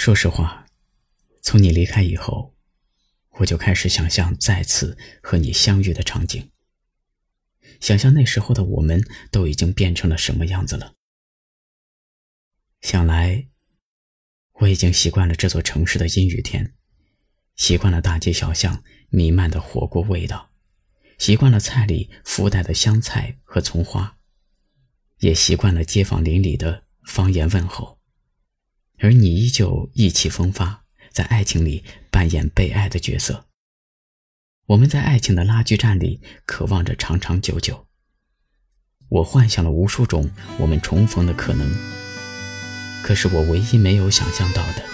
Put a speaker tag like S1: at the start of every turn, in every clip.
S1: 说实话，从你离开以后，我就开始想象再次和你相遇的场景。想象那时候的我们都已经变成了什么样子了。想来，我已经习惯了这座城市的阴雨天，习惯了大街小巷弥漫的火锅味道，习惯了菜里附带的香菜和葱花，也习惯了街坊邻里的方言问候。而你依旧意气风发，在爱情里扮演被爱的角色。我们在爱情的拉锯战里，渴望着长长久久。我幻想了无数种我们重逢的可能，可是我唯一没有想象到的，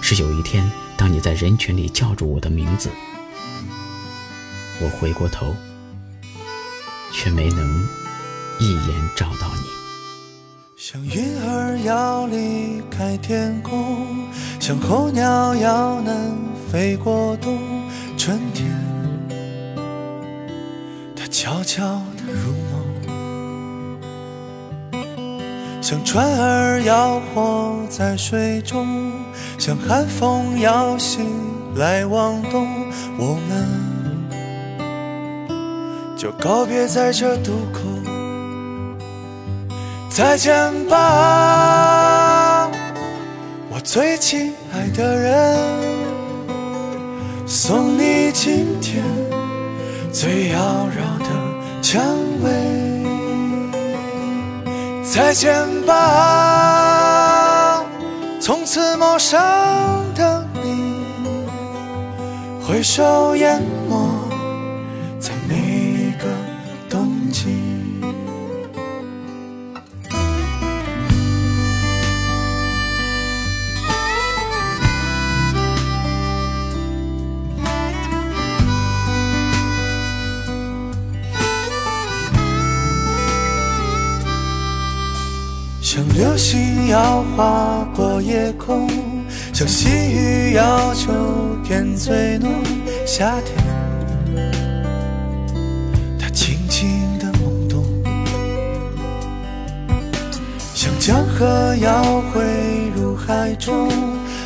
S1: 是有一天，当你在人群里叫住我的名字，我回过头，却没能一眼找到你。
S2: 像云儿要离开天空，像候鸟要能飞过冬，春天它。悄悄地入梦，像船儿摇晃在水中，像寒风摇醒来往东，我们就告别在这渡口，再见吧，我最亲爱的人，送你今天最妖娆的。蔷薇，再见吧，从此陌生的你，挥手淹像流星要划过夜空，像细雨要秋天最浓。夏天，它轻轻的懵懂，像江河要汇入海中，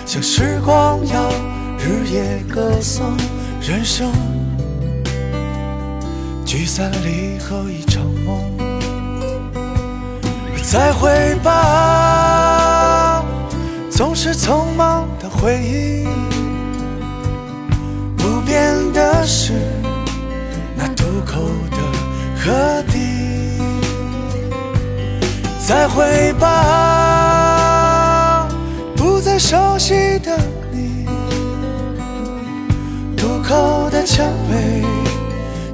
S2: 像时光要日夜歌颂。人生聚散离合一场梦。再会吧，总是匆忙的回忆。不变的是那渡口的河堤。再会吧，不再熟悉的你。渡口的蔷薇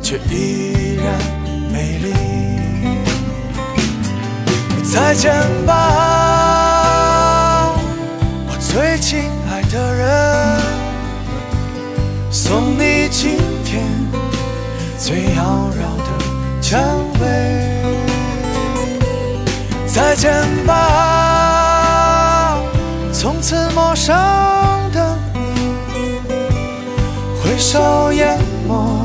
S2: 却依然美丽。再见吧，我最亲爱的人，送你今天最妖娆的蔷薇。再见吧，从此陌生的你，挥手淹没。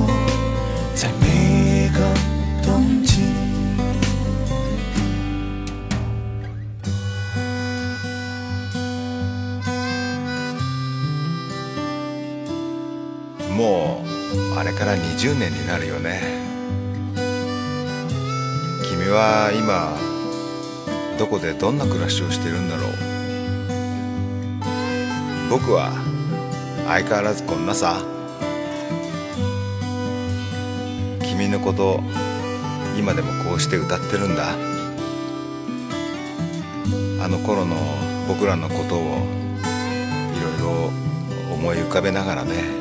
S3: もうあれから20年になるよね。君は今どこでどんな暮らしをしてるんだろう。僕は相変わらずこんなさ。君のこと今でもこうして歌ってるんだ。あの頃の僕らのことをいろいろ思い浮かべながらね。